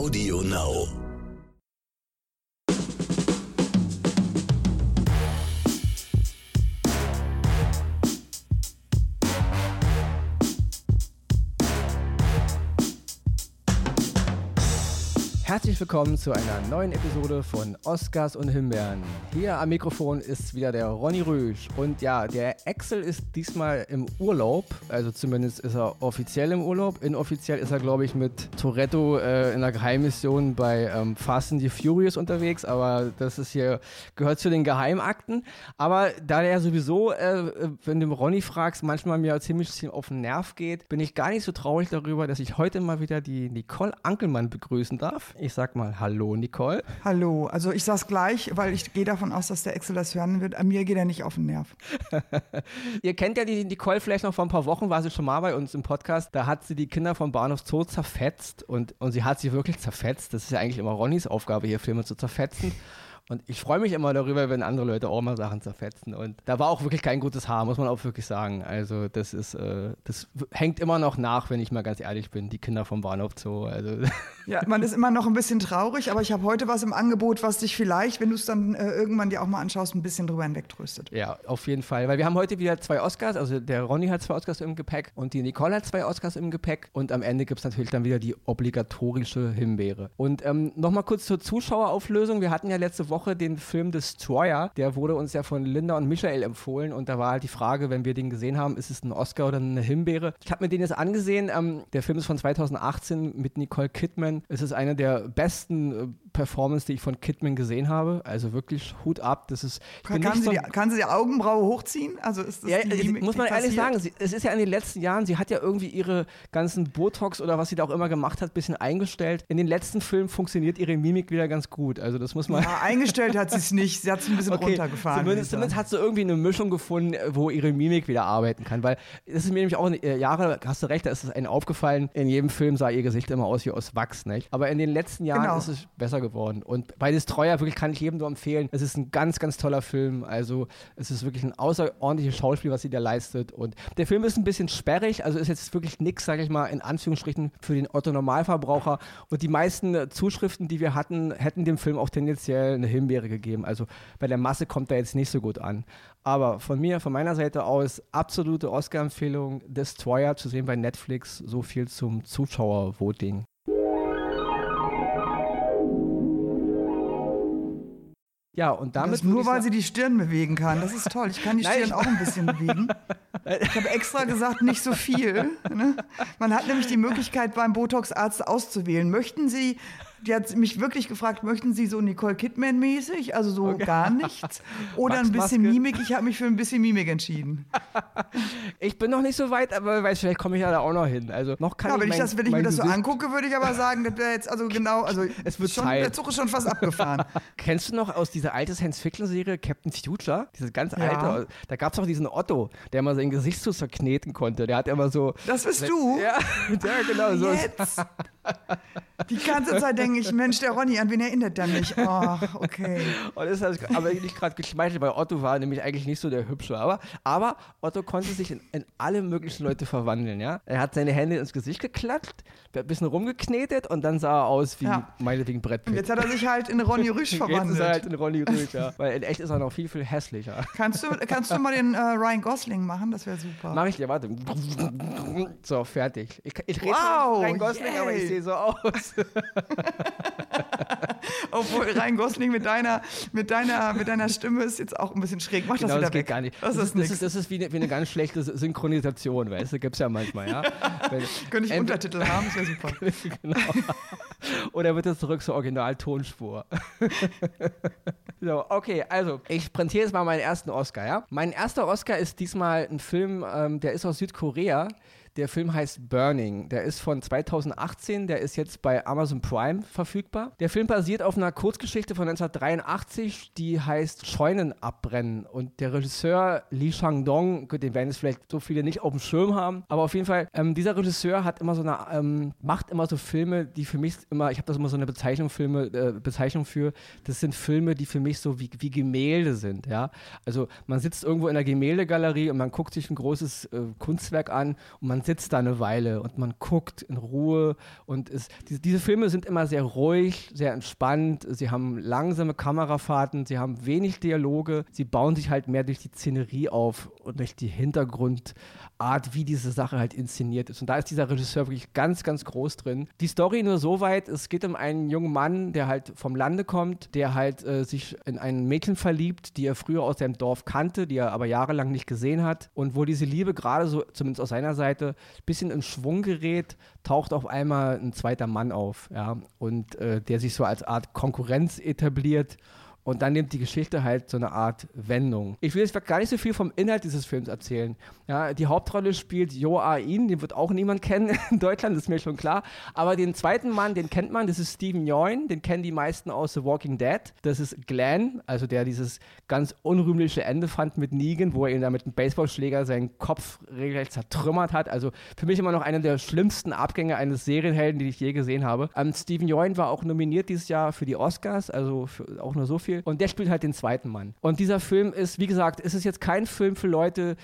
Audio Now. Herzlich willkommen zu einer neuen Episode von Oscars und Himbeeren. Hier am Mikrofon ist wieder der Ronny Rösch. Und ja, der Axel ist diesmal im Urlaub. Also zumindest ist er offiziell im Urlaub. Inoffiziell ist er, glaube ich, mit Toretto äh, in einer Geheimmission bei ähm, Fast and the Furious unterwegs. Aber das ist hier, gehört zu den Geheimakten. Aber da der sowieso, äh, wenn du Ronny fragst, manchmal mir ziemlich auf den Nerv geht, bin ich gar nicht so traurig darüber, dass ich heute mal wieder die Nicole Ankelmann begrüßen darf. Ich sag mal Hallo, Nicole. Hallo, also ich sag's gleich, weil ich gehe davon aus, dass der Excel das hören wird. An mir geht er nicht auf den Nerv. Ihr kennt ja die Nicole vielleicht noch vor ein paar Wochen, war sie schon mal bei uns im Podcast. Da hat sie die Kinder vom Bahnhof Zoo zerfetzt und, und sie hat sie wirklich zerfetzt. Das ist ja eigentlich immer Ronnys Aufgabe, hier Filme zu zerfetzen. Und ich freue mich immer darüber, wenn andere Leute auch mal Sachen zerfetzen. Und da war auch wirklich kein gutes Haar, muss man auch wirklich sagen. Also das ist, äh, das hängt immer noch nach, wenn ich mal ganz ehrlich bin, die Kinder vom Bahnhof Zoo. Also. Ja, man ist immer noch ein bisschen traurig, aber ich habe heute was im Angebot, was dich vielleicht, wenn du es dann äh, irgendwann dir auch mal anschaust, ein bisschen drüber hinwegtröstet. Ja, auf jeden Fall. Weil wir haben heute wieder zwei Oscars, also der Ronny hat zwei Oscars im Gepäck und die Nicole hat zwei Oscars im Gepäck. Und am Ende gibt es natürlich dann wieder die obligatorische Himbeere. Und ähm, nochmal kurz zur Zuschauerauflösung. Wir hatten ja letzte Woche den Film Destroyer, der wurde uns ja von Linda und Michael empfohlen und da war halt die Frage, wenn wir den gesehen haben, ist es ein Oscar oder eine Himbeere? Ich habe mir den jetzt angesehen. Ähm, der Film ist von 2018 mit Nicole Kidman. Es ist eine der besten Performances, die ich von Kidman gesehen habe. Also wirklich Hut ab. Das ist, kann, kann, sie so, die, kann sie die Augenbraue hochziehen? Also ist das ja, die, äh, muss man ehrlich sagen, sie, es ist ja in den letzten Jahren, sie hat ja irgendwie ihre ganzen Botox oder was sie da auch immer gemacht hat, ein bisschen eingestellt. In den letzten Filmen funktioniert ihre Mimik wieder ganz gut. Also das muss man. Ja, eingestellt hat sie es nicht. Sie hat es ein bisschen okay, runtergefahren. Zumindest, zumindest hat sie irgendwie eine Mischung gefunden, wo ihre Mimik wieder arbeiten kann. Weil das ist mir nämlich auch äh, Jahre, hast du recht, da ist es einem aufgefallen, in jedem Film sah ihr Gesicht immer aus wie aus Wachs, nicht? Aber in den letzten Jahren genau. ist es besser geworden. Und bei Destroyer wirklich kann ich jedem nur empfehlen. Es ist ein ganz, ganz toller Film. Also es ist wirklich ein außerordentliches Schauspiel, was sie da leistet. Und der Film ist ein bisschen sperrig, also ist jetzt wirklich nichts, sage ich mal, in Anführungsstrichen für den Otto-Normalverbraucher. Und die meisten Zuschriften, die wir hatten, hätten dem Film auch tendenziell eine Himbeere gegeben. Also bei der Masse kommt er jetzt nicht so gut an. Aber von mir, von meiner Seite aus, absolute Oscar-Empfehlung, Destroyer zu sehen bei Netflix. So viel zum Zuschauervoting. Ja, und damit. Das nur weil sie die Stirn bewegen kann. Das ist toll. Ich kann die Stirn Nein, auch ein bisschen bewegen. Ich habe extra gesagt, nicht so viel. Ne? Man hat nämlich die Möglichkeit, beim Botox-Arzt auszuwählen. Möchten Sie die hat mich wirklich gefragt, möchten Sie so Nicole Kidman-mäßig, also so okay. gar nichts? Oder ein bisschen Mimik? Ich habe mich für ein bisschen Mimik entschieden. ich bin noch nicht so weit, aber weiß, vielleicht komme ich ja da auch noch hin. Also noch kann ja, ich wenn mein, ich das, wenn ich mir das so angucke, würde ich aber sagen, das wäre jetzt also genau, also es wird schon, Zeit. der Zug ist schon fast abgefahren. Kennst du noch aus dieser alten Science-Fiction-Serie Captain Future? Diese ganz ja. alte, da gab es auch diesen Otto, der mal sein Gesicht so zerkneten konnte. Der hat immer so. Das bist du? Ja, ja genau so. Jetzt. Die ganze Zeit denke ich, Mensch, der Ronny, an wen erinnert der mich? Ach, okay. Und das ist aber nicht gerade geschmeichelt, weil Otto war nämlich eigentlich nicht so der Hübsche. Aber, aber Otto konnte sich in, in alle möglichen Leute verwandeln, ja. Er hat seine Hände ins Gesicht geklatscht, ein bisschen rumgeknetet und dann sah er aus wie ja. meinetwegen Brett. Und jetzt hat er sich halt in Ronny Rüsch verwandelt. Jetzt ist er halt in Ronny Rüsch, ja. Weil in echt ist er noch viel, viel hässlicher. Kannst du, kannst du mal den äh, Ryan Gosling machen? Das wäre super. Mach ich dir, warte. So, fertig. Ich, ich rede wow, Ryan Gosling, yay. aber ich sehe so aus. Obwohl Ryan Gosling mit deiner, mit, deiner, mit deiner Stimme ist jetzt auch ein bisschen schräg. Mach genau, das wieder das geht weg. gar nicht. Das, das, ist, das, ist, das ist wie eine, wie eine ganz schlechte Synchronisation, weißt du? Gibt es ja manchmal, ja. Wenn, Könnte ich Untertitel haben, das wäre super. genau. Oder wird es zurück zur Original-Tonspur? so, okay, also ich präsentiere jetzt mal meinen ersten Oscar, ja. Mein erster Oscar ist diesmal ein Film, ähm, der ist aus Südkorea. Der Film heißt Burning. Der ist von 2018. Der ist jetzt bei Amazon Prime verfügbar. Der Film basiert auf einer Kurzgeschichte von 1983, die heißt Scheunen abbrennen. Und der Regisseur Lee Chang-dong, den werden jetzt vielleicht so viele nicht auf dem Schirm haben, aber auf jeden Fall, ähm, dieser Regisseur hat immer so eine, ähm, macht immer so Filme, die für mich immer, ich habe das immer so eine Bezeichnung, Filme, äh, Bezeichnung für, das sind Filme, die für mich so wie, wie Gemälde sind, ja. Also man sitzt irgendwo in der Gemäldegalerie und man guckt sich ein großes äh, Kunstwerk an und man sitzt da eine Weile und man guckt in Ruhe und es, diese, diese Filme sind immer sehr ruhig, sehr entspannt, sie haben langsame Kamerafahrten, sie haben wenig Dialoge, sie bauen sich halt mehr durch die Szenerie auf und durch die Hintergrundart, wie diese Sache halt inszeniert ist. Und da ist dieser Regisseur wirklich ganz, ganz groß drin. Die Story nur so weit, es geht um einen jungen Mann, der halt vom Lande kommt, der halt äh, sich in ein Mädchen verliebt, die er früher aus seinem Dorf kannte, die er aber jahrelang nicht gesehen hat und wo diese Liebe gerade so, zumindest aus seiner Seite, ein bisschen in Schwung gerät, taucht auf einmal ein zweiter Mann auf, ja, und äh, der sich so als Art Konkurrenz etabliert und dann nimmt die Geschichte halt so eine Art Wendung. Ich will jetzt gar nicht so viel vom Inhalt dieses Films erzählen. Ja, die Hauptrolle spielt Joain, den wird auch niemand kennen in Deutschland, ist mir schon klar. Aber den zweiten Mann, den kennt man, das ist Steven Yeun, den kennen die meisten aus The Walking Dead. Das ist Glenn, also der dieses ganz unrühmliche Ende fand mit Negan, wo er ihn da mit einem Baseballschläger seinen Kopf regelrecht zertrümmert hat. Also für mich immer noch einer der schlimmsten Abgänge eines Serienhelden, die ich je gesehen habe. Ähm, Steven Yeun war auch nominiert dieses Jahr für die Oscars, also auch nur so viel viel. Und der spielt halt den zweiten Mann. Und dieser Film ist, wie gesagt, ist es jetzt kein Film für Leute,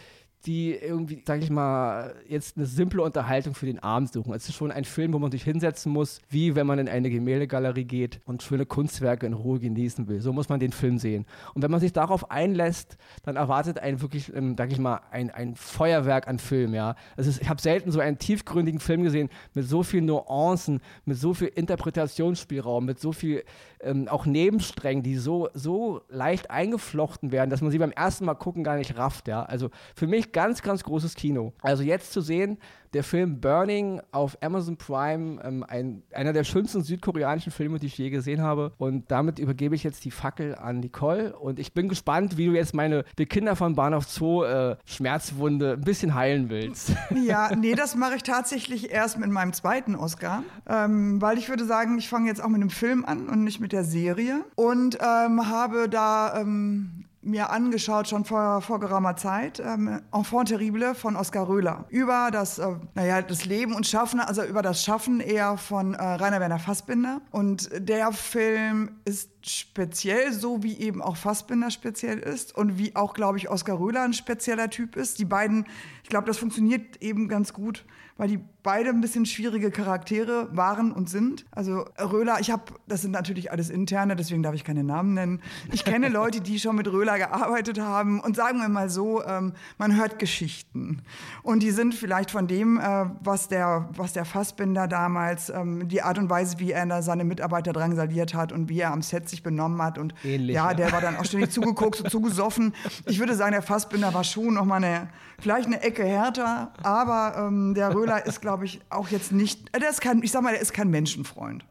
die irgendwie, sag ich mal, jetzt eine simple Unterhaltung für den Abend suchen. Es ist schon ein Film, wo man sich hinsetzen muss, wie wenn man in eine Gemäldegalerie geht und schöne Kunstwerke in Ruhe genießen will. So muss man den Film sehen. Und wenn man sich darauf einlässt, dann erwartet einen wirklich, ähm, sag ich mal, ein, ein Feuerwerk an Film, ja. Es ist, ich habe selten so einen tiefgründigen Film gesehen mit so vielen Nuancen, mit so viel Interpretationsspielraum, mit so viel ähm, auch Nebensträngen, die so, so leicht eingeflochten werden, dass man sie beim ersten Mal gucken gar nicht rafft, ja. Also für mich ganz, ganz großes Kino. Also jetzt zu sehen, der Film Burning auf Amazon Prime, ähm, ein, einer der schönsten südkoreanischen Filme, die ich je gesehen habe. Und damit übergebe ich jetzt die Fackel an Nicole. Und ich bin gespannt, wie du jetzt meine Die Kinder von Bahnhof Zoo äh, Schmerzwunde ein bisschen heilen willst. Ja, nee, das mache ich tatsächlich erst mit meinem zweiten Oscar. Ähm, weil ich würde sagen, ich fange jetzt auch mit einem Film an und nicht mit der Serie. Und ähm, habe da ähm, mir angeschaut, schon vor, vor geraumer Zeit, ähm, Enfant terrible von Oskar Röhler. Über das, äh, naja, das Leben und Schaffen, also über das Schaffen eher von äh, Rainer Werner Fassbinder. Und der Film ist speziell, so wie eben auch Fassbinder speziell ist und wie auch, glaube ich, Oskar Röhler ein spezieller Typ ist. Die beiden, ich glaube, das funktioniert eben ganz gut weil die beide ein bisschen schwierige Charaktere waren und sind. Also Röhler, ich habe, das sind natürlich alles interne, deswegen darf ich keine Namen nennen. Ich kenne Leute, die schon mit Röhler gearbeitet haben und sagen wir mal so, ähm, man hört Geschichten und die sind vielleicht von dem, äh, was der, was der Fassbinder damals, ähm, die Art und Weise, wie er seine Mitarbeiter drangsaliert hat und wie er am Set sich benommen hat und Ähnlich, ja, der war dann auch ständig zugeguckt, so zugesoffen. Ich würde sagen, der Fassbinder war schon noch mal eine, vielleicht eine Ecke härter, aber ähm, der Röhler ist, glaube ich, auch jetzt nicht, äh, der ist kein, ich sag mal, der ist kein Menschenfreund.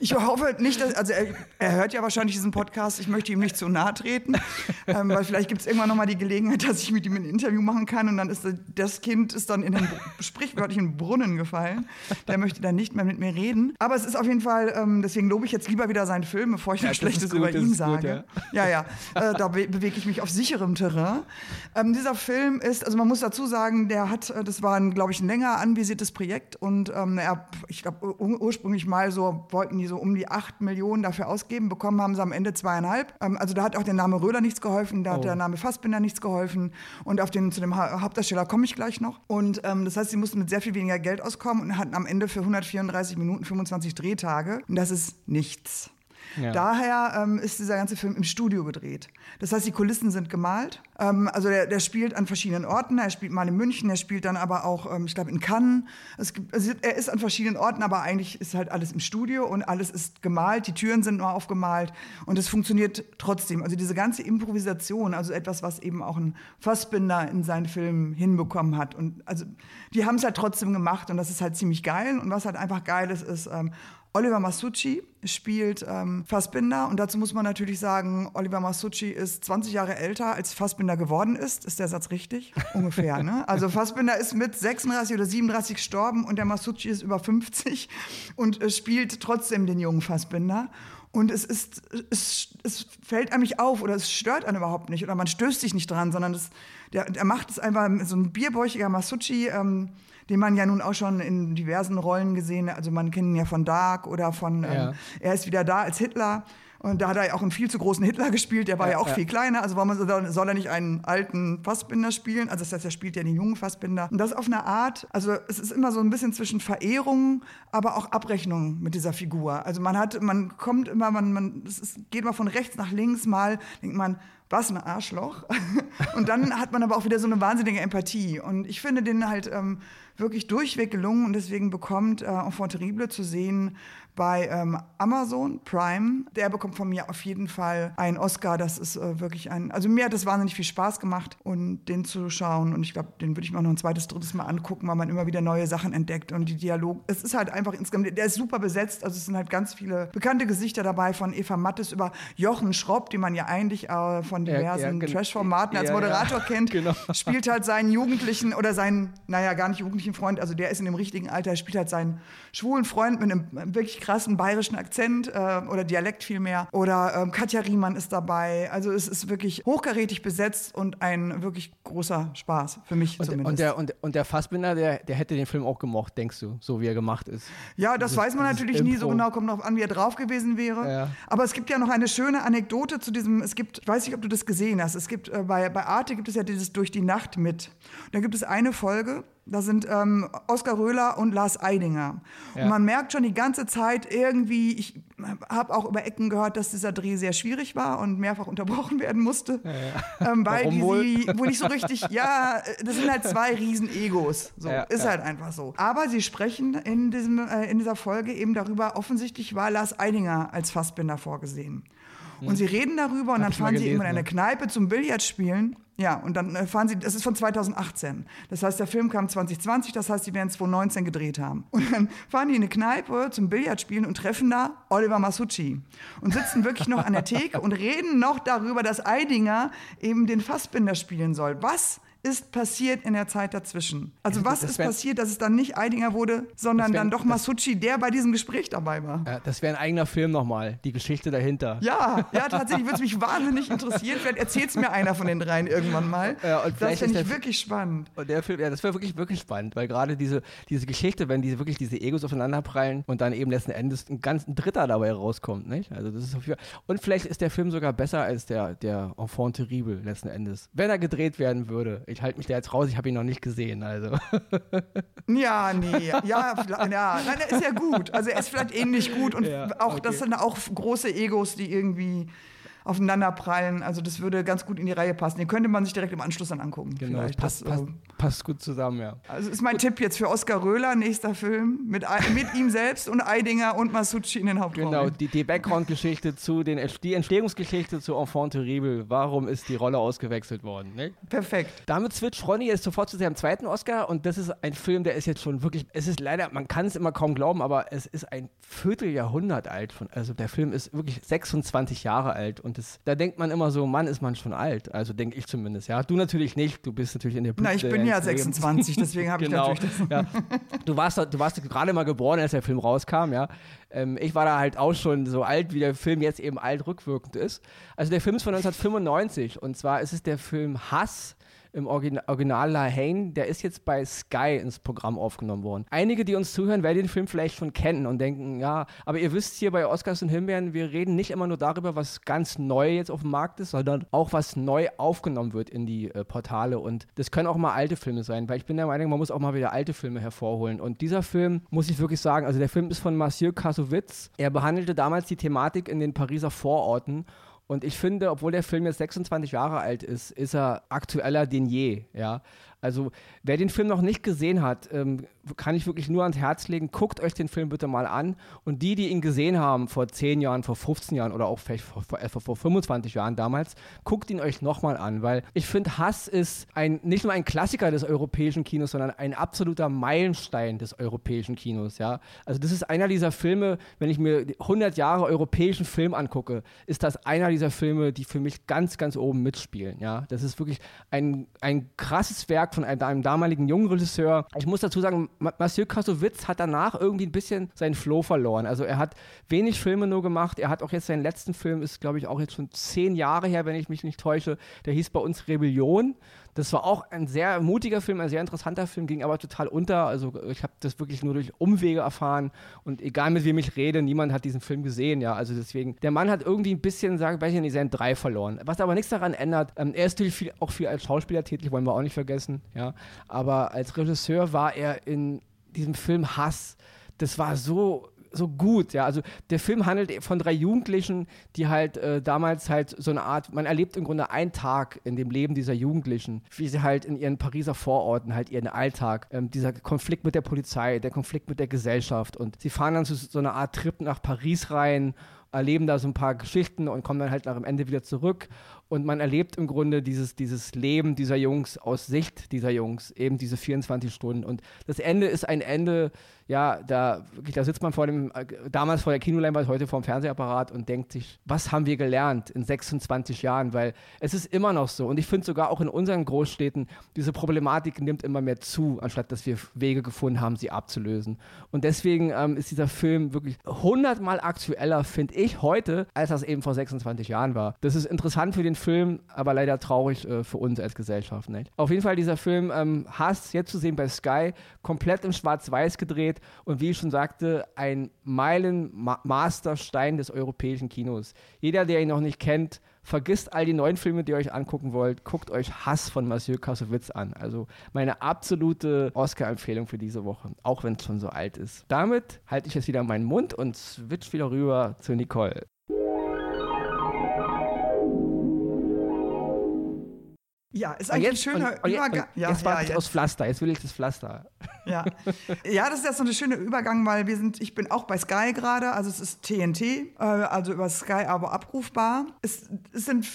Ich hoffe nicht, dass, also er, er, hört ja wahrscheinlich diesen Podcast, ich möchte ihm nicht zu nahe treten, ähm, weil vielleicht gibt es irgendwann nochmal die Gelegenheit, dass ich mit ihm ein Interview machen kann und dann ist das Kind ist dann in den sprichwörtlichen Brunnen gefallen. Der möchte dann nicht mehr mit mir reden. Aber es ist auf jeden Fall, ähm, deswegen lobe ich jetzt lieber wieder seinen Film, bevor ich ja, Schlechtes gut, über ihn sage. Gut, ja, ja, ja äh, da be bewege ich mich auf sicherem Terrain. Ähm, dieser Film ist, also man muss dazu sagen, der hat, äh, das war ein, glaube ich, ein länger anvisiertes Projekt und ähm, er, ich glaube, ursprünglich mal mal so, wollten die so um die 8 Millionen dafür ausgeben, bekommen haben sie am Ende zweieinhalb. Ähm, also da hat auch der Name Röhler nichts geholfen, da oh. hat der Name Fassbinder nichts geholfen und auf den, zu dem ha Hauptdarsteller komme ich gleich noch. Und ähm, das heißt, sie mussten mit sehr viel weniger Geld auskommen und hatten am Ende für 134 Minuten 25 Drehtage. Und das ist nichts. Ja. Daher ähm, ist dieser ganze Film im Studio gedreht. Das heißt, die Kulissen sind gemalt. Ähm, also der, der, spielt an verschiedenen Orten. Er spielt mal in München, er spielt dann aber auch, ähm, ich glaube, in Cannes. Gibt, also er ist an verschiedenen Orten, aber eigentlich ist halt alles im Studio und alles ist gemalt. Die Türen sind nur aufgemalt und es funktioniert trotzdem. Also diese ganze Improvisation, also etwas, was eben auch ein Fassbinder in seinen Filmen hinbekommen hat. Und also die haben es halt trotzdem gemacht und das ist halt ziemlich geil. Und was halt einfach geil ist, ist ähm, Oliver Masucci spielt ähm, Fassbinder und dazu muss man natürlich sagen, Oliver Masucci ist 20 Jahre älter, als Fassbinder geworden ist. Ist der Satz richtig? Ungefähr, ne? Also Fassbinder ist mit 36 oder 37 gestorben und der Masucci ist über 50 und äh, spielt trotzdem den jungen Fassbinder. Und es ist, es, es fällt einem nicht auf oder es stört einen überhaupt nicht oder man stößt sich nicht dran, sondern das, der, der macht es einfach so ein bierbäuchiger Masucci, ähm, den man ja nun auch schon in diversen Rollen gesehen hat. Also man kennt ihn ja von Dark oder von ähm, ja. Er ist wieder da als Hitler. Und da hat er ja auch einen viel zu großen Hitler gespielt, der war ja, ja auch ja. viel kleiner. Also warum soll er nicht einen alten Fassbinder spielen? Also das heißt, er spielt ja den jungen Fassbinder. Und das auf eine Art, also es ist immer so ein bisschen zwischen Verehrung, aber auch Abrechnung mit dieser Figur. Also man hat, man kommt immer, man, man, es geht mal von rechts nach links, mal denkt man, was ein Arschloch. Und dann hat man aber auch wieder so eine wahnsinnige Empathie. Und ich finde den halt ähm, wirklich durchweg gelungen und deswegen bekommt äh, Enfant Terrible zu sehen bei ähm, Amazon Prime. Der bekommt von mir auf jeden Fall einen Oscar. Das ist äh, wirklich ein, also mir hat es wahnsinnig viel Spaß gemacht und den zu schauen. Und ich glaube, den würde ich mir auch noch ein zweites, drittes Mal angucken, weil man immer wieder neue Sachen entdeckt und die Dialog. Es ist halt einfach insgesamt, der ist super besetzt. Also es sind halt ganz viele bekannte Gesichter dabei von Eva Mattes über Jochen Schropp, den man ja eigentlich äh, von diversen ja, ja, Trash-Formaten als Moderator ja, kennt. Genau. Spielt halt seinen Jugendlichen oder seinen, naja, gar nicht jugendlichen Freund, also der ist in dem richtigen Alter, spielt halt seinen schwulen Freund mit einem wirklich krassen bayerischen Akzent äh, oder Dialekt vielmehr. Oder ähm, Katja Riemann ist dabei. Also es ist wirklich hochkarätig besetzt und ein wirklich großer Spaß, für mich und, zumindest. Und der, und, und der Fassbinder, der, der hätte den Film auch gemocht, denkst du, so wie er gemacht ist. Ja, das, das weiß man natürlich nie so genau, kommt noch an, wie er drauf gewesen wäre. Ja. Aber es gibt ja noch eine schöne Anekdote zu diesem, es gibt, ich weiß nicht, ob du das gesehen hast, es gibt, äh, bei, bei Arte gibt es ja dieses Durch die Nacht mit. Und da gibt es eine Folge, da sind ähm, Oskar Röhler und Lars Eidinger. Ja. Und man merkt schon die ganze Zeit irgendwie, ich habe auch über Ecken gehört, dass dieser Dreh sehr schwierig war und mehrfach unterbrochen werden musste. Ja, ja. Ähm, weil die sie, wo nicht so richtig, ja, das sind halt zwei Riesen-Egos. So, ist halt einfach so. Aber sie sprechen in, diesem, äh, in dieser Folge eben darüber, offensichtlich war Lars Eidinger als Fassbinder vorgesehen. Und sie reden darüber und Hab dann fahren sie eben in eine Kneipe zum Billardspielen. Ja, und dann äh, fahren sie, das ist von 2018. Das heißt, der Film kam 2020, das heißt, sie werden 2019 gedreht haben. Und dann fahren die in eine Kneipe zum Billardspielen und treffen da Oliver Masucci. Und sitzen wirklich noch an der Theke und reden noch darüber, dass Eidinger eben den Fassbinder spielen soll. Was ist passiert in der Zeit dazwischen? Also was ist passiert, dass es dann nicht Eidinger wurde, sondern wär, dann doch Masucci, der bei diesem Gespräch dabei war? Ja, das wäre ein eigener Film nochmal, die Geschichte dahinter. Ja, ja, tatsächlich würde es mich wahnsinnig interessieren. Vielleicht erzählt es mir einer von den dreien irgendwann mal. Ja, und das finde ich wirklich spannend. Und der Film, ja, das wäre wirklich, wirklich spannend, weil gerade diese, diese Geschichte, wenn diese wirklich diese Egos aufeinanderprallen und dann eben letzten Endes ein ganz ein Dritter dabei rauskommt, nicht? Also das ist auf jeden Fall, und vielleicht ist der Film sogar besser als der, der Enfant terrible letzten Endes. Wenn er gedreht werden würde. Ich halte mich da jetzt raus, ich habe ihn noch nicht gesehen, also. Ja, nee, ja, ja, nein, er ist ja gut. Also er ist vielleicht ähnlich gut und ja, auch, okay. das sind auch große Egos, die irgendwie aufeinanderprallen. Also das würde ganz gut in die Reihe passen. Den könnte man sich direkt im Anschluss dann angucken. Genau, vielleicht. Passt, das, passt, äh, passt, gut zusammen, ja. Also ist mein gut. Tipp jetzt für Oskar Röhler, nächster Film, mit, mit ihm selbst und Eidinger und Masucci in den Hauptrollen. Genau, die, die Background-Geschichte zu den, die Entstehungsgeschichte zu Enfant terrible. Warum ist die Rolle ausgewechselt worden? Ne? Perfekt. Damit switcht Ronny jetzt sofort zu seinem zweiten Oscar und das ist ein Film, der ist jetzt schon wirklich, es ist leider, man kann es immer kaum glauben, aber es ist ein Vierteljahrhundert alt. Von, also der Film ist wirklich 26 Jahre alt und das, da denkt man immer so, Mann, ist man schon alt. Also denke ich zumindest, ja. Du natürlich nicht, du bist natürlich in der Blüte. Na, ich bin ja 26, deswegen habe genau. ich natürlich das. Ja. Du warst, du warst gerade mal geboren, als der Film rauskam, ja. Ähm, ich war da halt auch schon so alt, wie der Film jetzt eben alt rückwirkend ist. Also der Film ist von 1995 und zwar ist es der Film Hass im Origin Original La Haine, der ist jetzt bei Sky ins Programm aufgenommen worden. Einige, die uns zuhören, werden den Film vielleicht schon kennen und denken, ja, aber ihr wisst hier bei Oscars und Himbeeren, wir reden nicht immer nur darüber, was ganz neu jetzt auf dem Markt ist, sondern auch, was neu aufgenommen wird in die äh, Portale. Und das können auch mal alte Filme sein, weil ich bin der Meinung, man muss auch mal wieder alte Filme hervorholen. Und dieser Film, muss ich wirklich sagen, also der Film ist von Mathieu Kassovitz. Er behandelte damals die Thematik in den Pariser Vororten und ich finde, obwohl der Film jetzt 26 Jahre alt ist, ist er aktueller denn je. Ja? Also, wer den Film noch nicht gesehen hat, ähm, kann ich wirklich nur ans Herz legen, guckt euch den Film bitte mal an. Und die, die ihn gesehen haben vor 10 Jahren, vor 15 Jahren oder auch vielleicht vor, vor, vor 25 Jahren damals, guckt ihn euch nochmal an, weil ich finde, Hass ist ein, nicht nur ein Klassiker des europäischen Kinos, sondern ein absoluter Meilenstein des europäischen Kinos. Ja? Also, das ist einer dieser Filme, wenn ich mir 100 Jahre europäischen Film angucke, ist das einer dieser Filme, die für mich ganz, ganz oben mitspielen. Ja? Das ist wirklich ein, ein krasses Werk Werk von einem, einem damaligen jungen Regisseur. Ich muss dazu sagen, Mathieu Kassovitz hat danach irgendwie ein bisschen seinen Flow verloren. Also er hat wenig Filme nur gemacht. Er hat auch jetzt seinen letzten Film, ist glaube ich auch jetzt schon zehn Jahre her, wenn ich mich nicht täusche. Der hieß bei uns Rebellion. Das war auch ein sehr mutiger Film, ein sehr interessanter Film, ging aber total unter. Also ich habe das wirklich nur durch Umwege erfahren und egal mit wem ich rede, niemand hat diesen Film gesehen, ja. Also deswegen, der Mann hat irgendwie ein bisschen, sag ich nicht, seinen drei verloren. Was aber nichts daran ändert, ähm, er ist natürlich viel, auch viel als Schauspieler tätig, wollen wir auch nicht vergessen, ja. Aber als Regisseur war er in diesem Film Hass. Das war so so gut, ja. Also der Film handelt von drei Jugendlichen, die halt äh, damals halt so eine Art, man erlebt im Grunde einen Tag in dem Leben dieser Jugendlichen, wie sie halt in ihren Pariser Vororten halt ihren Alltag, ähm, dieser Konflikt mit der Polizei, der Konflikt mit der Gesellschaft und sie fahren dann zu so einer Art Trip nach Paris rein erleben da so ein paar Geschichten und kommen dann halt nach dem Ende wieder zurück und man erlebt im Grunde dieses, dieses Leben dieser Jungs aus Sicht dieser Jungs, eben diese 24 Stunden. Und das Ende ist ein Ende, ja, da, da sitzt man vor dem, äh, damals vor der Kinoleinwand, heute vor dem Fernsehapparat und denkt sich, was haben wir gelernt in 26 Jahren? Weil es ist immer noch so. Und ich finde sogar auch in unseren Großstädten, diese Problematik nimmt immer mehr zu, anstatt dass wir Wege gefunden haben, sie abzulösen. Und deswegen ähm, ist dieser Film wirklich hundertmal aktueller, finde ich, heute, als das eben vor 26 Jahren war. Das ist interessant für den Film, aber leider traurig äh, für uns als Gesellschaft. Nicht? Auf jeden Fall dieser Film ähm, Hass, jetzt zu sehen bei Sky, komplett in Schwarz-Weiß gedreht und wie ich schon sagte, ein Meilenmasterstein des europäischen Kinos. Jeder, der ihn noch nicht kennt, vergisst all die neuen Filme, die ihr euch angucken wollt. Guckt euch Hass von Mathieu Kassowitz an. Also meine absolute Oscar-Empfehlung für diese Woche, auch wenn es schon so alt ist. Damit halte ich jetzt wieder meinen Mund und switch wieder rüber zu Nicole. Ja, ist eigentlich jetzt, ein schöner und, und, Übergang. Und ja, jetzt ja, ich aus Pflaster, jetzt will ich das Pflaster. Ja. ja, das ist jetzt so ein schöner Übergang, weil wir sind, ich bin auch bei Sky gerade, also es ist TNT, äh, also über Sky aber abrufbar. Es, es sind,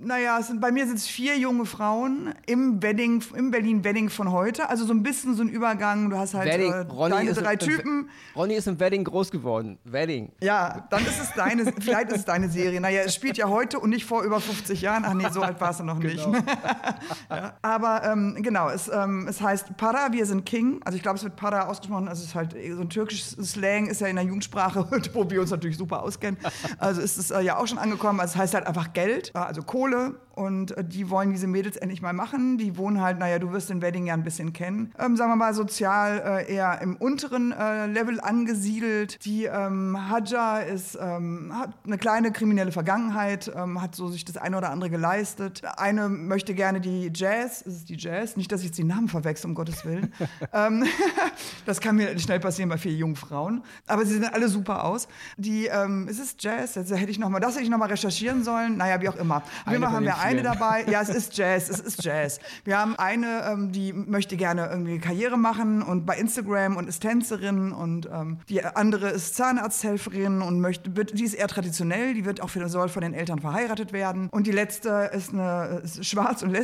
naja, es sind, bei mir sind es vier junge Frauen im Wedding, im Berlin-Wedding von heute, also so ein bisschen so ein Übergang, du hast halt Wedding. Äh, deine drei Typen. Ronny ist im Wedding groß geworden, Wedding. Ja, dann ist es deine, vielleicht ist es deine Serie. Naja, es spielt ja heute und nicht vor über 50 Jahren. Ach nee, so alt war es noch nicht. Aber ähm, genau, es, ähm, es heißt Para, wir sind King. Also ich glaube, es wird Para ausgesprochen. Also es ist halt so ein türkisches Slang, ist ja in der Jugendsprache, wo wir uns natürlich super auskennen. Also ist es äh, ja auch schon angekommen. Also es heißt halt einfach Geld, also Kohle und äh, die wollen diese Mädels endlich mal machen. Die wohnen halt, naja, du wirst den Wedding ja ein bisschen kennen. Ähm, sagen wir mal, sozial äh, eher im unteren äh, Level angesiedelt. Die ähm, Hadja ist, ähm, hat eine kleine kriminelle Vergangenheit, ähm, hat so sich das eine oder andere geleistet. Eine möchte gerne die Jazz, ist es die Jazz? Nicht, dass ich jetzt die Namen verwechsel, um Gottes Willen. Ähm, das kann mir schnell passieren bei vier jungen Frauen. Aber sie sehen alle super aus. Die, ähm, ist es Jazz? Das hätte ich noch mal, das hätte ich noch mal recherchieren sollen. Naja, wie auch immer. Wir haben wir eine dabei, ja, es ist Jazz, es ist Jazz. Wir haben eine, ähm, die möchte gerne irgendwie Karriere machen und bei Instagram und ist Tänzerin und ähm, die andere ist Zahnarzthelferin und möchte, wird, die ist eher traditionell, die wird auch für, soll von den Eltern verheiratet werden. Und die letzte ist, eine, ist schwarz und lesbisch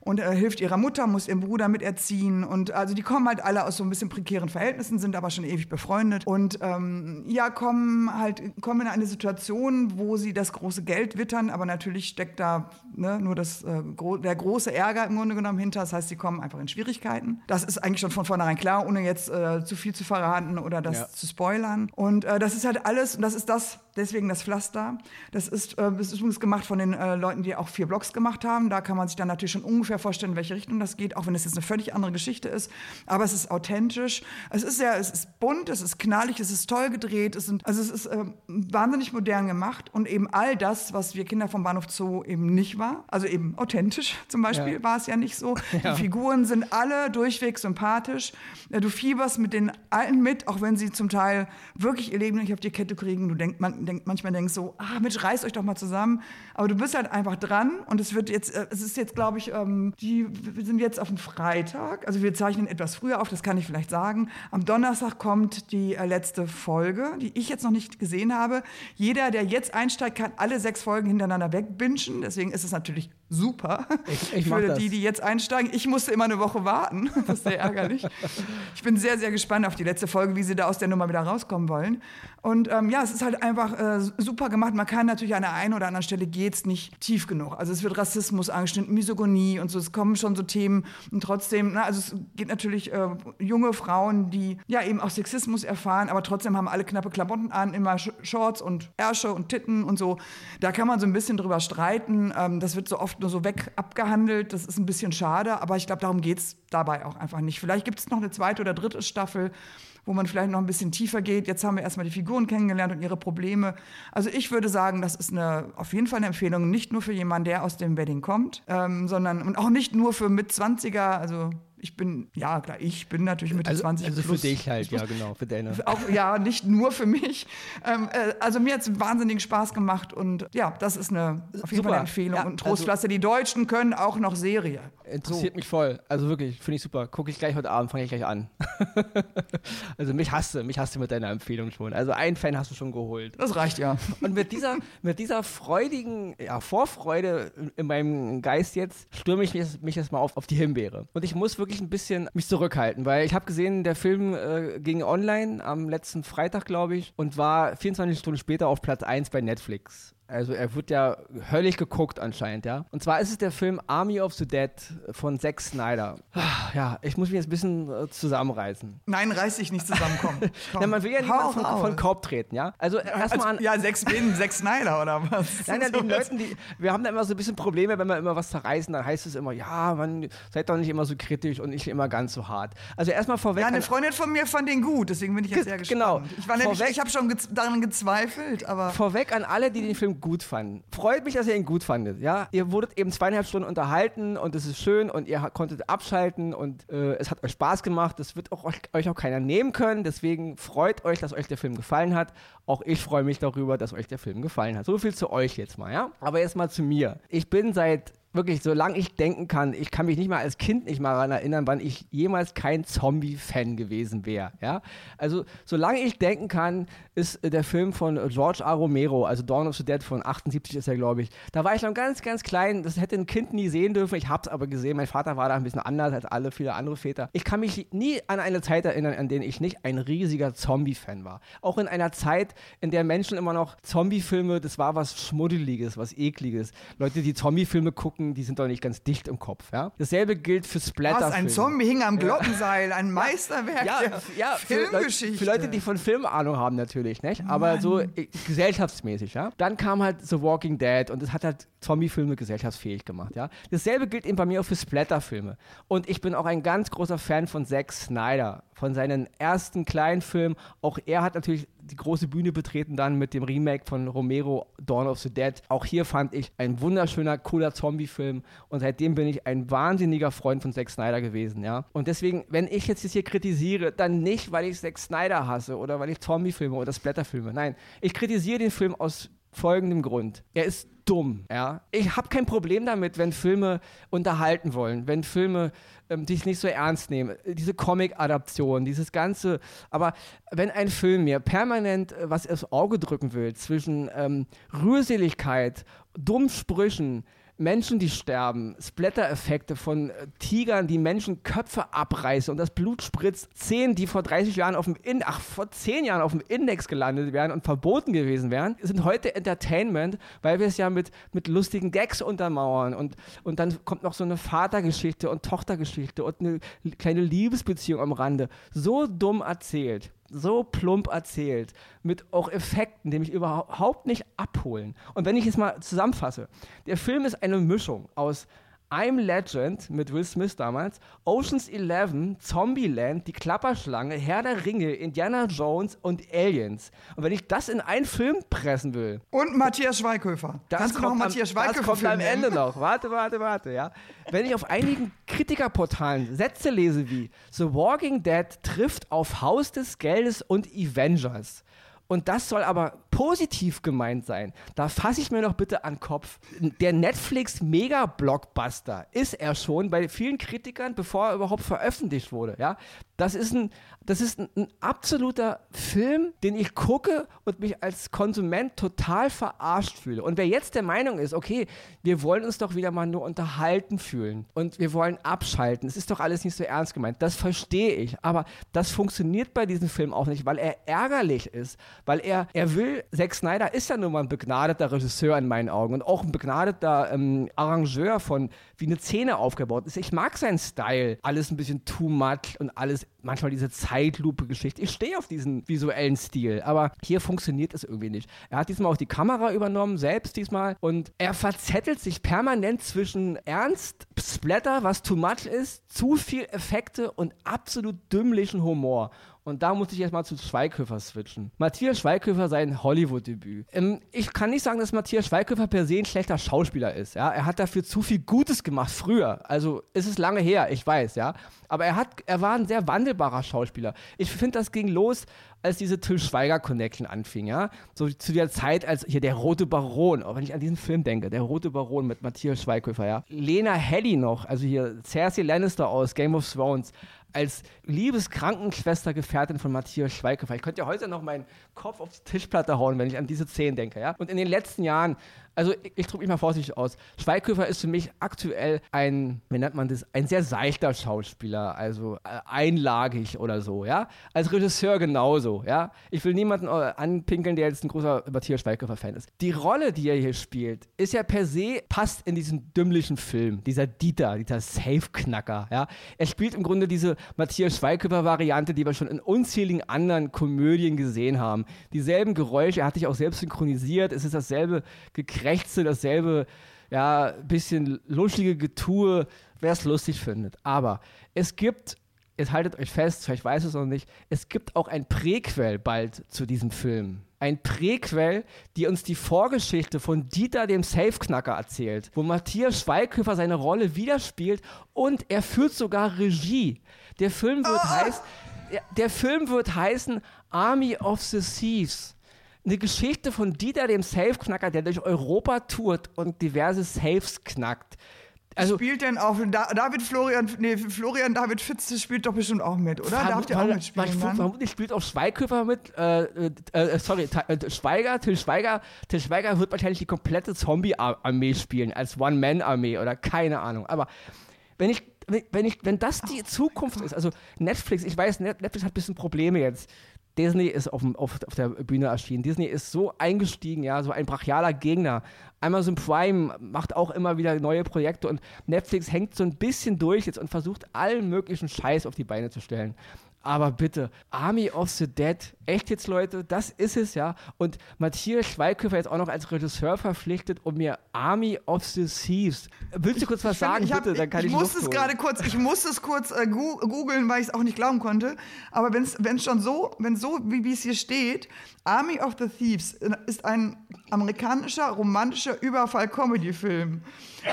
und äh, hilft ihrer Mutter, muss ihren Bruder miterziehen und also die kommen halt alle aus so ein bisschen prekären Verhältnissen, sind aber schon ewig befreundet und ähm, ja, kommen halt, kommen in eine Situation, wo sie das große Geld wittern, aber natürlich steckt da ne, nur das, äh, gro der große Ärger im Grunde genommen hinter. Das heißt, sie kommen einfach in Schwierigkeiten. Das ist eigentlich schon von vornherein klar, ohne jetzt äh, zu viel zu verraten oder das ja. zu spoilern. Und äh, das ist halt alles, und das ist das, deswegen das Pflaster. Das ist, äh, ist übrigens gemacht von den äh, Leuten, die auch vier Blogs gemacht haben. Da kann man sich dann natürlich schon ungefähr vorstellen, in welche Richtung das geht, auch wenn es jetzt eine völlig andere Geschichte ist. Aber es ist authentisch. Es ist ja, es ist bunt, es ist knallig, es ist toll gedreht. Es sind, also es ist äh, wahnsinnig modern gemacht und eben all das, was wir Kinder vom Bahnhof Zoo eben nicht war. Also eben authentisch zum Beispiel ja. war es ja nicht so. Ja. Die Figuren sind alle durchweg sympathisch. Äh, du fieberst mit den allen mit, auch wenn sie zum Teil wirklich ihr Leben nicht auf die Kette kriegen. Du denkst man, denk, manchmal denkst so, ah, Mensch, reißt euch doch mal zusammen. Aber du bist halt einfach dran und es wird jetzt, äh, es ist jetzt, glaube ich, ähm, die, wir sind jetzt auf dem Freitag. Also wir zeichnen etwas früher auf, das kann ich vielleicht sagen. Am Donnerstag kommt die äh, letzte Folge, die ich jetzt noch nicht gesehen habe. Jeder, der jetzt einsteigt, kann alle sechs Folgen hintereinander wegbinschen. Deswegen ist es natürlich super ich, ich für die, die jetzt einsteigen. Ich musste immer eine Woche warten. Das ist sehr ärgerlich. ich bin sehr, sehr gespannt auf die letzte Folge, wie sie da aus der Nummer wieder rauskommen wollen. Und ähm, ja, es ist halt einfach äh, super gemacht. Man kann natürlich an der einen oder anderen Stelle geht's nicht tief genug. Also es wird Rassismus angeschnitten, Misogonie und so. Es kommen schon so Themen und trotzdem, na, also es geht natürlich äh, junge Frauen, die ja eben auch Sexismus erfahren, aber trotzdem haben alle knappe Klamotten an, immer Shorts und Ärsche und Titten und so. Da kann man so ein bisschen drüber streiten. Ähm, das wird so oft oft nur so weg abgehandelt. Das ist ein bisschen schade, aber ich glaube, darum geht es dabei auch einfach nicht. Vielleicht gibt es noch eine zweite oder dritte Staffel wo man vielleicht noch ein bisschen tiefer geht. Jetzt haben wir erstmal die Figuren kennengelernt und ihre Probleme. Also ich würde sagen, das ist eine, auf jeden Fall eine Empfehlung, nicht nur für jemanden, der aus dem Wedding kommt, ähm, sondern und auch nicht nur für Mitzwanziger, also ich bin, ja klar, ich bin natürlich Mitte also, 20. Also plus. für dich halt, ja genau, für deine. Auch, ja, nicht nur für mich. Ähm, äh, also mir hat es wahnsinnigen Spaß gemacht und ja, das ist eine auf jeden super. Fall eine Empfehlung. Ja, und Trostpflaster, also, die Deutschen können auch noch Serie. Interessiert so. mich voll. Also wirklich, finde ich super. Gucke ich gleich heute Abend, fange ich gleich an. also mich hast du, mich hast du mit deiner Empfehlung schon. Also einen Fan hast du schon geholt. Das reicht ja. Und mit dieser, mit dieser freudigen ja, Vorfreude in meinem Geist jetzt stürme ich mich, mich jetzt mal auf, auf die Himbeere. Und ich muss wirklich ein bisschen mich zurückhalten, weil ich habe gesehen, der Film äh, ging online am letzten Freitag, glaube ich, und war 24 Stunden später auf Platz 1 bei Netflix. Also er wird ja höllisch geguckt anscheinend, ja. Und zwar ist es der Film Army of the Dead von Zack Snyder. Ja, ich muss mich jetzt ein bisschen äh, zusammenreißen. Nein, reiß dich nicht zusammen, komm. komm. Nein, man will ja nicht mal von, von Korb treten, ja. Also erstmal an. Ja, sechs Benen, sechs Snyder oder was? Nein, nein, den Leuten, die, wir haben da immer so ein bisschen Probleme, wenn wir immer was zerreißen, dann heißt es immer, ja, man, seid doch nicht immer so kritisch und nicht immer ganz so hart. Also erstmal vorweg. Ja, eine Freundin von mir fand den gut, deswegen bin ich jetzt sehr gespannt. Genau. Ich war nämlich, ich habe schon daran gezweifelt, aber. Vorweg an alle, die den Film gut fanden. Freut mich, dass ihr ihn gut fandet. Ja, ihr wurdet eben zweieinhalb Stunden unterhalten und es ist schön und ihr konntet abschalten und äh, es hat euch Spaß gemacht. Das wird auch euch, euch auch keiner nehmen können. Deswegen freut euch, dass euch der Film gefallen hat. Auch ich freue mich darüber, dass euch der Film gefallen hat. So viel zu euch jetzt mal, ja. Aber jetzt mal zu mir. Ich bin seit wirklich, solange ich denken kann, ich kann mich nicht mal als Kind nicht mal daran erinnern, wann ich jemals kein Zombie-Fan gewesen wäre. Ja? Also, solange ich denken kann, ist der Film von George A. Romero, also Dawn of the Dead von 78 ist er, glaube ich. Da war ich noch ganz, ganz klein. Das hätte ein Kind nie sehen dürfen. Ich habe es aber gesehen. Mein Vater war da ein bisschen anders als alle viele andere Väter. Ich kann mich nie an eine Zeit erinnern, an der ich nicht ein riesiger Zombie-Fan war. Auch in einer Zeit, in der Menschen immer noch Zombie-Filme, das war was Schmuddeliges, was Ekliges. Leute, die Zombie-Filme gucken, denken, die sind doch nicht ganz dicht im Kopf. Ja? Dasselbe gilt für Splatter. Was, ein Zombie hing am Glockenseil, ein Meisterwerk ja, der ja, Filmgeschichte. Für, Leute, für Leute, die von Film Ahnung haben natürlich, nicht? aber Mann. so äh, gesellschaftsmäßig. Ja? Dann kam halt The Walking Dead und es hat halt Zombie-Filme gesellschaftsfähig gemacht. Ja? Dasselbe gilt eben bei mir auch für Splatter-Filme. Und ich bin auch ein ganz großer Fan von Zack Snyder, von seinen ersten kleinen Filmen. Auch er hat natürlich die große Bühne betreten dann mit dem Remake von Romero, Dawn of the Dead. Auch hier fand ich ein wunderschöner, cooler Zombie-Film und seitdem bin ich ein wahnsinniger Freund von Zack Snyder gewesen, ja. Und deswegen, wenn ich jetzt hier kritisiere, dann nicht, weil ich Zack Snyder hasse oder weil ich Zombie-Filme oder Splatter-Filme. Nein, ich kritisiere den Film aus folgendem Grund. Er ist dumm, ja. Ich habe kein Problem damit, wenn Filme unterhalten wollen, wenn Filme ähm, dich nicht so ernst nehmen. Diese Comic-Adaption, dieses Ganze. Aber wenn ein Film mir permanent äh, was aufs Auge drücken will zwischen ähm, Rührseligkeit, Dummsprüchen, Menschen, die sterben, Splatter-Effekte von äh, Tigern, die Menschenköpfe abreißen und das Blut spritzt, Szenen, die vor 30 Jahren auf dem In ach, vor 10 Jahren auf dem Index gelandet wären und verboten gewesen wären, sind heute Entertainment, weil wir es ja mit, mit lustigen Gags untermauern und, und dann kommt noch so eine Vatergeschichte und Tochtergeschichte und eine kleine Liebesbeziehung am Rande. So dumm erzählt so plump erzählt, mit auch Effekten, die mich überhaupt nicht abholen. Und wenn ich es mal zusammenfasse, der Film ist eine Mischung aus I'm Legend mit Will Smith damals, Oceans 11, Zombieland, Die Klapperschlange, Herr der Ringe, Indiana Jones und Aliens. Und wenn ich das in einen Film pressen will. Und Matthias Schweighöfer. Das Kannst kommt, am, Matthias Schweighöfer das kommt am Ende noch. Warte, warte, warte, ja. Wenn ich auf einigen Kritikerportalen Sätze lese wie The Walking Dead trifft auf Haus des Geldes und Avengers. Und das soll aber positiv gemeint sein. Da fasse ich mir noch bitte an den Kopf. Der Netflix-Mega-Blockbuster ist er schon bei vielen Kritikern, bevor er überhaupt veröffentlicht wurde. Ja? Das ist, ein, das ist ein, ein absoluter Film, den ich gucke und mich als Konsument total verarscht fühle. Und wer jetzt der Meinung ist, okay, wir wollen uns doch wieder mal nur unterhalten fühlen und wir wollen abschalten, es ist doch alles nicht so ernst gemeint, das verstehe ich. Aber das funktioniert bei diesem Film auch nicht, weil er ärgerlich ist, weil er, er will Zack Snyder ist ja nun mal ein begnadeter Regisseur in meinen Augen und auch ein begnadeter ähm, Arrangeur von, wie eine Szene aufgebaut ist. Ich mag seinen Style. Alles ein bisschen too much und alles manchmal diese Zeitlupe-Geschichte. Ich stehe auf diesen visuellen Stil, aber hier funktioniert es irgendwie nicht. Er hat diesmal auch die Kamera übernommen, selbst diesmal, und er verzettelt sich permanent zwischen Ernst, Splatter, was too much ist, zu viel Effekte und absolut dümmlichen Humor. Und da muss ich jetzt mal zu Schweighöfer switchen. Matthias Schweighöfer sein Hollywood-Debüt. Ähm, ich kann nicht sagen, dass Matthias Schweighöfer per se ein schlechter Schauspieler ist. Ja? Er hat dafür zu viel Gutes gemacht früher. Also ist es lange her, ich weiß, ja. Aber er, hat, er war ein sehr wandelbarer Schauspieler. Ich finde, das ging los, als diese Till Schweiger-Connection anfing, ja. So zu der Zeit, als hier der Rote Baron, auch wenn ich an diesen Film denke, der Rote Baron mit Matthias Schweighöfer, ja. Lena Headey noch, also hier Cersei Lannister aus Game of Thrones als Liebeskrankenschwester-Gefährtin von Matthias Schweighöfer. Ich könnte ja heute noch meinen Kopf auf die Tischplatte hauen, wenn ich an diese Szenen denke. Ja? Und in den letzten Jahren also ich, ich drücke mich mal vorsichtig aus. Schweighöfer ist für mich aktuell ein, wie nennt man das, ein sehr seichter Schauspieler, also äh, einlagig oder so, ja. Als Regisseur genauso, ja. Ich will niemanden äh, anpinkeln, der jetzt ein großer Matthias Schweighöfer-Fan ist. Die Rolle, die er hier spielt, ist ja per se, passt in diesen dümmlichen Film, dieser Dieter, dieser Safe-Knacker, ja. Er spielt im Grunde diese Matthias Schweighöfer-Variante, die wir schon in unzähligen anderen Komödien gesehen haben. Dieselben Geräusche, er hat sich auch selbst synchronisiert, es ist dasselbe Gekräftigt Gekrächze, dasselbe, ja, bisschen luschige Getue, wer es lustig findet. Aber es gibt, jetzt haltet euch fest, vielleicht weiß es noch nicht, es gibt auch ein Präquel bald zu diesem Film. Ein Präquel, die uns die Vorgeschichte von Dieter dem Safeknacker erzählt, wo Matthias Schweighöfer seine Rolle widerspielt und er führt sogar Regie. Der Film wird, oh. heißt, der Film wird heißen Army of the Thieves eine Geschichte von Dieter, dem Safe-Knacker, der durch Europa tourt und diverse Safes knackt. Also, spielt denn auch David Florian, nee, Florian David Fitz spielt doch bestimmt auch mit, oder? Darf der auch mitspielen? Vermutlich spielt auch Schweighöfer mit, äh, äh, äh sorry, äh, Schweiger, Till Schweiger, Till Schweiger wird wahrscheinlich die komplette Zombie-Armee spielen, als One-Man-Armee oder keine Ahnung. Aber wenn ich, wenn ich, wenn das die Zukunft ist, also Netflix, ich weiß, Netflix hat ein bisschen Probleme jetzt Disney ist auf, auf, auf, der Bühne erschienen. Disney ist so eingestiegen, ja, so ein brachialer Gegner. Amazon Prime macht auch immer wieder neue Projekte und Netflix hängt so ein bisschen durch jetzt und versucht allen möglichen Scheiß auf die Beine zu stellen. Aber bitte, Army of the Dead, echt jetzt, Leute, das ist es ja. Und Matthias Schweighöfer jetzt auch noch als Regisseur verpflichtet und mir Army of the Thieves. Willst du kurz was ich sagen, ich bitte? Dann kann ich, ich muss es gerade kurz, ich muss es kurz äh, googeln, weil ich es auch nicht glauben konnte. Aber wenn es schon so, wenn so, wie es hier steht, Army of the Thieves ist ein amerikanischer romantischer Überfall-Comedy-Film.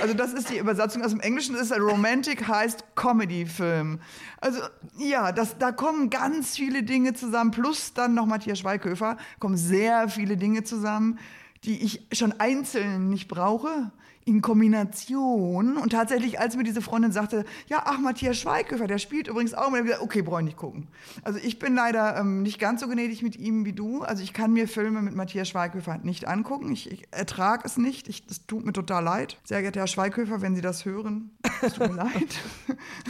Also das ist die Übersetzung aus dem Englischen, das ist ein Romantic heißt Comedy-Film. Also ja, das, da kommen ganz viele Dinge zusammen, plus dann noch Matthias Schweighöfer, kommen sehr viele Dinge zusammen, die ich schon einzeln nicht brauche in Kombination. Und tatsächlich, als mir diese Freundin sagte, ja, ach, Matthias Schweighöfer, der spielt übrigens auch, und dann gesagt, okay, brauche ich nicht gucken. Also ich bin leider ähm, nicht ganz so gnädig mit ihm wie du. Also ich kann mir Filme mit Matthias Schweighöfer nicht angucken. Ich, ich ertrage es nicht. Ich, das tut mir total leid. Sehr geehrter Herr Schweighöfer, wenn Sie das hören, es tut mir leid.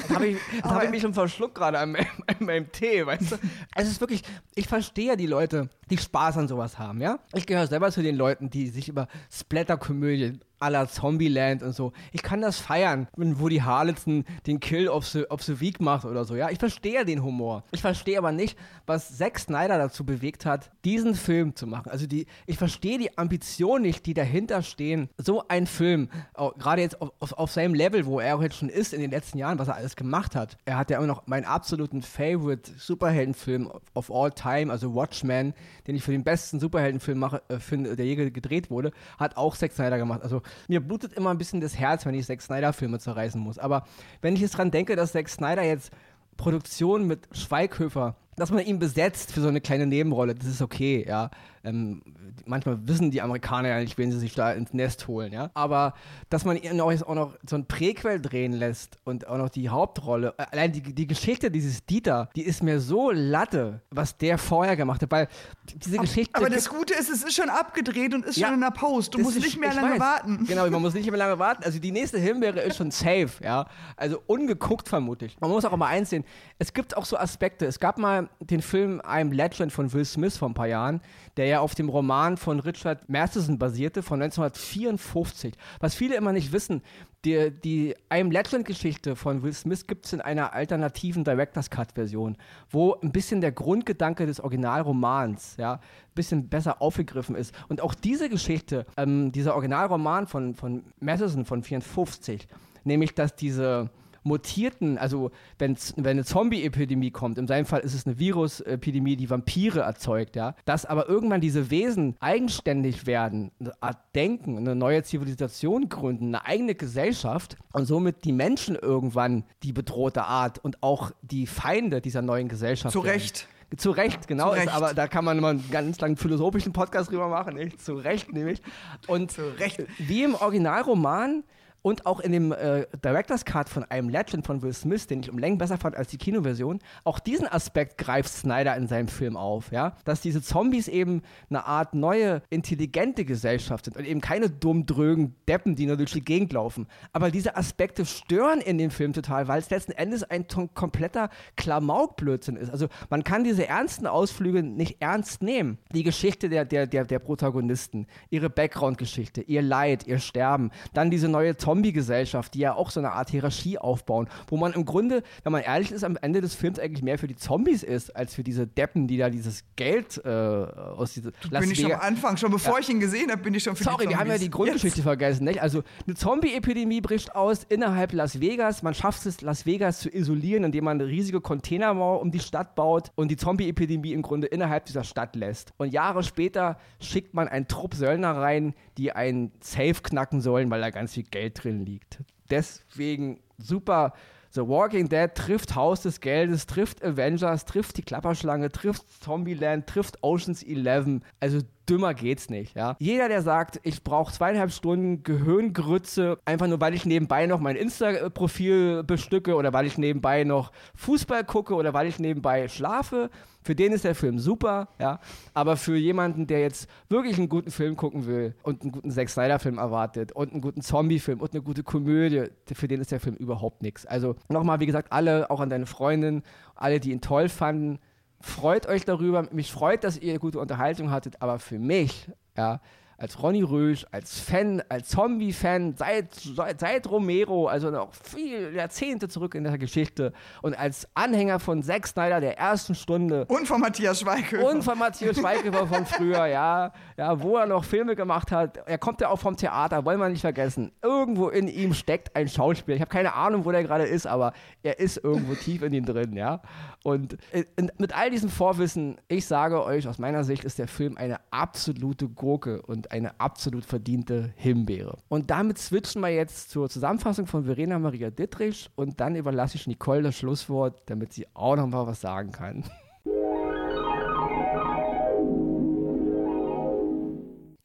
Da habe ich, hab ich mich schon verschluckt gerade an, an, meinem Tee, weißt du? Es ist wirklich, ich verstehe ja die Leute, die Spaß an sowas haben, ja? Ich gehöre selber zu den Leuten, die sich über Splatter-Komödien la Zombieland und so. Ich kann das feiern, wenn Woody Harrelson den Kill of the, of the Week macht oder so. Ja, ich verstehe den Humor. Ich verstehe aber nicht, was Zack Snyder dazu bewegt hat, diesen Film zu machen. Also die, ich verstehe die Ambition nicht, die dahinter stehen, so ein Film, gerade jetzt auf, auf, auf, seinem Level, wo er auch jetzt schon ist in den letzten Jahren, was er alles gemacht hat. Er hat ja immer noch meinen absoluten Favorite Superheldenfilm of all time, also Watchmen, den ich für den besten Superheldenfilm mache, äh, finde, der je gedreht wurde, hat auch Zack Snyder gemacht. Also mir blutet immer ein bisschen das Herz, wenn ich Zack Snyder-Filme zerreißen muss. Aber wenn ich jetzt dran denke, dass Zack Snyder jetzt Produktion mit Schweighöfer, dass man ihn besetzt für so eine kleine Nebenrolle, das ist okay, ja. Ähm, manchmal wissen die Amerikaner ja nicht, wen sie sich da ins Nest holen, ja. Aber dass man ihn auch, jetzt auch noch so ein Präquel drehen lässt und auch noch die Hauptrolle, äh, allein die, die Geschichte dieses Dieter, die ist mir so latte, was der vorher gemacht hat, weil diese Geschichte. Aber das Gute ist, es ist schon abgedreht und ist ja, schon in der Post. Du musst ist, nicht mehr lange weiß. warten. Genau, man muss nicht mehr lange warten. Also die nächste Himbeere ist schon safe, ja. Also ungeguckt vermutlich. Man muss auch immer eins sehen, es gibt auch so Aspekte. Es gab mal den Film I'm Legend von Will Smith vor ein paar Jahren, der ja auf dem Roman von Richard Matheson basierte, von 1954. Was viele immer nicht wissen, die, die I'm Legend-Geschichte von Will Smith gibt es in einer alternativen Director's Cut-Version, wo ein bisschen der Grundgedanke des Originalromans, ja, ein bisschen besser aufgegriffen ist. Und auch diese Geschichte, ähm, dieser Originalroman von, von Matheson von 54, nämlich dass diese mutierten, also wenn eine Zombie-Epidemie kommt, in seinem Fall ist es eine Virus-Epidemie, die Vampire erzeugt, ja, dass aber irgendwann diese Wesen eigenständig werden, eine Art Denken, eine neue Zivilisation gründen, eine eigene Gesellschaft und somit die Menschen irgendwann die bedrohte Art und auch die Feinde dieser neuen Gesellschaft. Zu Recht. Werden. Zu Recht, genau. Zu Recht. Ist, aber da kann man immer einen ganz langen philosophischen Podcast drüber machen. Nicht? Zu Recht nämlich. Und Zu Recht. wie im Originalroman und auch in dem äh, Director's Cut von einem Legend von Will Smith, den ich um Längen besser fand als die Kinoversion, auch diesen Aspekt greift Snyder in seinem Film auf, ja, dass diese Zombies eben eine Art neue, intelligente Gesellschaft sind und eben keine dumm drögen Deppen, die nur durch die Gegend laufen. Aber diese Aspekte stören in dem Film total, weil es letzten Endes ein kompletter Klamaukblödsinn ist. Also man kann diese ernsten Ausflüge nicht ernst nehmen. Die Geschichte der, der, der, der Protagonisten, ihre Background-Geschichte, ihr Leid, ihr Sterben, dann diese neue Zombie Zombie-Gesellschaft, die ja auch so eine Art Hierarchie aufbauen, wo man im Grunde, wenn man ehrlich ist, am Ende des Films eigentlich mehr für die Zombies ist, als für diese Deppen, die da dieses Geld äh, aus dieser Las Bin ich schon am Anfang, schon bevor ja. ich ihn gesehen habe, bin ich schon für Sorry, die wir haben ja die Grundgeschichte Jetzt. vergessen. Nicht? Also eine Zombie-Epidemie bricht aus innerhalb Las Vegas. Man schafft es, Las Vegas zu isolieren, indem man eine riesige Containermauer um die Stadt baut und die Zombie-Epidemie im Grunde innerhalb dieser Stadt lässt. Und Jahre später schickt man einen Trupp Söldner rein, die ein Safe knacken sollen, weil da ganz viel Geld drin liegt. Deswegen super. The Walking Dead trifft Haus des Geldes, trifft Avengers, trifft die Klapperschlange, trifft Zombieland, trifft Oceans 11. Also dümmer geht's nicht, ja. Jeder, der sagt, ich brauche zweieinhalb Stunden Gehirngrütze, einfach nur, weil ich nebenbei noch mein Insta-Profil bestücke oder weil ich nebenbei noch Fußball gucke oder weil ich nebenbei schlafe, für den ist der Film super, ja. Aber für jemanden, der jetzt wirklich einen guten Film gucken will und einen guten Zack Snyder-Film erwartet und einen guten Zombie-Film und eine gute Komödie, für den ist der Film überhaupt nichts. Also nochmal, wie gesagt, alle, auch an deine Freundin, alle, die ihn toll fanden, freut euch darüber. Mich freut, dass ihr gute Unterhaltung hattet, aber für mich, ja, als Ronny Rösch, als Fan, als Zombie-Fan, seit, seit Romero, also noch viele Jahrzehnte zurück in der Geschichte und als Anhänger von Zack Snyder der ersten Stunde. Und von Matthias Schweighöfer. Und von Matthias Schweighöfer von früher, ja, ja, wo er noch Filme gemacht hat. Er kommt ja auch vom Theater, wollen wir nicht vergessen. Irgendwo in ihm steckt ein Schauspieler. Ich habe keine Ahnung, wo der gerade ist, aber er ist irgendwo tief in ihm drin, ja. Und äh, mit all diesem Vorwissen, ich sage euch, aus meiner Sicht ist der Film eine absolute Gurke und eine absolut verdiente Himbeere. Und damit switchen wir jetzt zur Zusammenfassung von Verena Maria Dittrich und dann überlasse ich Nicole das Schlusswort, damit sie auch noch mal was sagen kann.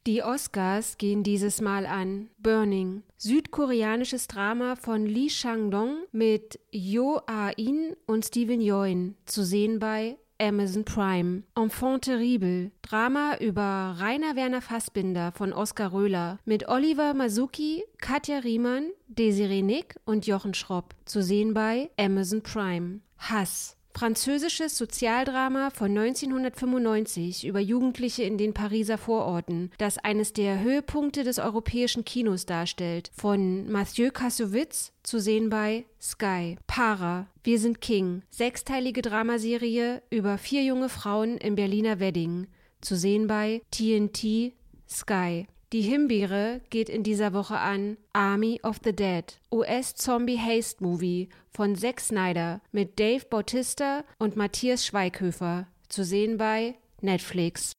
Die Oscars gehen dieses Mal an Burning, südkoreanisches Drama von Lee Chang-dong mit Yo Ah-in und Steven Yeun, zu sehen bei Amazon Prime. Enfant terrible. Drama über Rainer Werner Fassbinder von Oskar Röhler mit Oliver Masuki, Katja Riemann, Desiree Nick und Jochen Schropp. Zu sehen bei Amazon Prime. Hass französisches Sozialdrama von 1995 über Jugendliche in den Pariser Vororten, das eines der Höhepunkte des europäischen Kinos darstellt, von Mathieu Kassovitz, zu sehen bei Sky. Para, Wir sind King, sechsteilige Dramaserie über vier junge Frauen im Berliner Wedding, zu sehen bei TNT Sky. Die Himbeere geht in dieser Woche an Army of the Dead, US-Zombie-Haste-Movie von Zack Snyder mit Dave Bautista und Matthias Schweighöfer, zu sehen bei Netflix.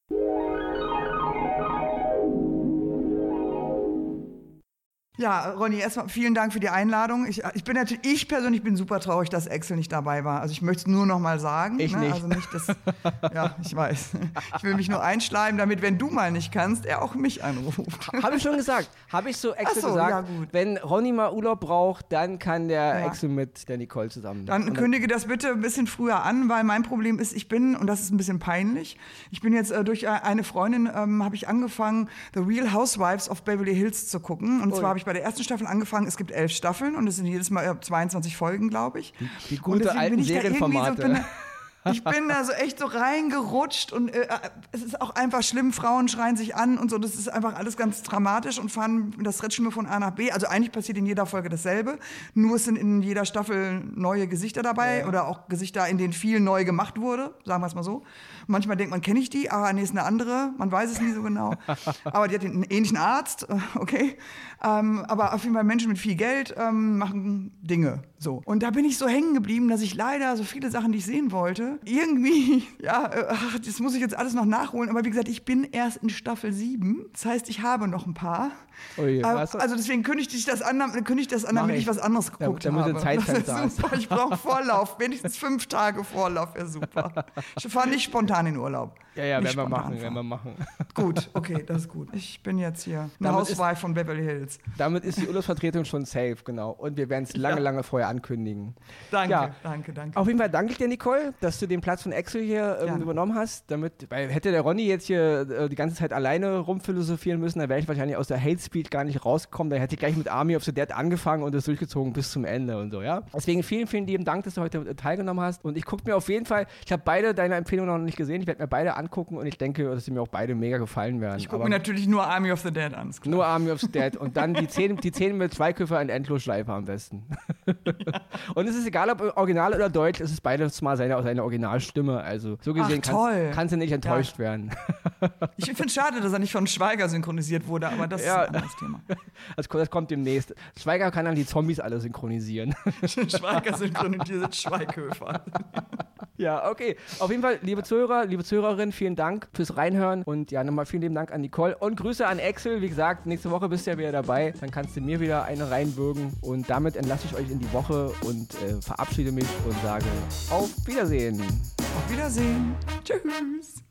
Ja, Ronny, erstmal vielen Dank für die Einladung. Ich, ich bin natürlich, ich persönlich bin super traurig, dass Axel nicht dabei war. Also ich möchte es nur noch mal sagen. Ich ne? nicht. Also nicht, dass, ja, ich weiß. Ich will mich nur einschleimen, damit, wenn du mal nicht kannst, er auch mich anruft. Habe ich schon gesagt. Habe ich so Axel so, gesagt. Ja, wenn Ronny mal Urlaub braucht, dann kann der ja. Axel mit der Nicole zusammen. Dann, dann kündige das bitte ein bisschen früher an, weil mein Problem ist, ich bin, und das ist ein bisschen peinlich, ich bin jetzt äh, durch eine Freundin, ähm, habe ich angefangen, The Real Housewives of Beverly Hills zu gucken. Und Ui. zwar habe ich bei der ersten Staffel angefangen. Es gibt elf Staffeln und es sind jedes Mal 22 Folgen, glaube ich. Die, die gute alten Serienformate. Ich bin da so echt so reingerutscht und äh, es ist auch einfach schlimm. Frauen schreien sich an und so. Das ist einfach alles ganz dramatisch und fahren das Rätschen von A nach B. Also eigentlich passiert in jeder Folge dasselbe. Nur es sind in jeder Staffel neue Gesichter dabei ja. oder auch Gesichter, in denen viel neu gemacht wurde. Sagen wir es mal so. Manchmal denkt man, kenne ich die? Ah, nee, ist eine andere. Man weiß es nie so genau. aber die hat einen ähnlichen Arzt. Okay. Ähm, aber auf jeden Fall Menschen mit viel Geld ähm, machen Dinge. So. Und da bin ich so hängen geblieben, dass ich leider so viele Sachen, die ich sehen wollte, irgendwie, ja, äh, ach, das muss ich jetzt alles noch nachholen. Aber wie gesagt, ich bin erst in Staffel 7. Das heißt, ich habe noch ein paar. Oh je, also deswegen kündige ich das an, kündige ich das an, damit ich. ich was anderes geguckt da, habe. Zeitfenster super. Ich brauche Vorlauf, wenigstens fünf Tage Vorlauf wäre super. Ich fahre nicht spontan in Urlaub. Ja, ja, werden wir machen, werden wir machen. Gut, okay, das ist gut. Ich bin jetzt hier eine Hauswife von Beverly Hills. Damit ist die Urlaubsvertretung schon safe, genau. Und wir werden es lange, ja. lange vorher ankündigen. Danke, ja. danke, danke. Auf jeden Fall danke ich dir, Nicole, dass du den Platz von Axel hier ähm, übernommen hast. Damit, weil hätte der Ronny jetzt hier äh, die ganze Zeit alleine rumphilosophieren müssen, dann wäre ich wahrscheinlich aus der Hate Speed gar nicht rausgekommen. Dann hätte ich gleich mit Army of the Dead angefangen und das durchgezogen bis zum Ende und so, ja. Deswegen vielen, vielen lieben Dank, dass du heute teilgenommen hast. Und ich gucke mir auf jeden Fall, ich habe beide deine Empfehlungen noch nicht gesehen. Ich werde mir beide angucken und ich denke, dass sie mir auch beide mega gefallen werden. Ich gucke mir natürlich nur Army of the Dead an. Nur Army of the Dead und dann die zehn, die zehn mit Zweiköpfer in Endlosschleife am besten. und es ist egal, ob original oder deutsch, es ist beides mal seine, seine Originalstimme. Also so gesehen kannst, kannst du nicht enttäuscht ja. werden. ich finde es schade, dass er nicht von Schweiger synchronisiert wurde, aber das ja. ist ein anderes Thema. Das, das kommt demnächst. Schweiger kann dann die Zombies alle synchronisieren. Schweiger synchronisiert Schweighöfer. ja, okay. Auf jeden Fall, liebe Zuhörer, liebe Zuhörerinnen, Vielen, vielen Dank fürs Reinhören und ja, nochmal vielen lieben Dank an Nicole und Grüße an Axel. Wie gesagt, nächste Woche bist du ja wieder dabei. Dann kannst du mir wieder eine reinbürgen und damit entlasse ich euch in die Woche und äh, verabschiede mich und sage auf Wiedersehen. Auf Wiedersehen. Tschüss.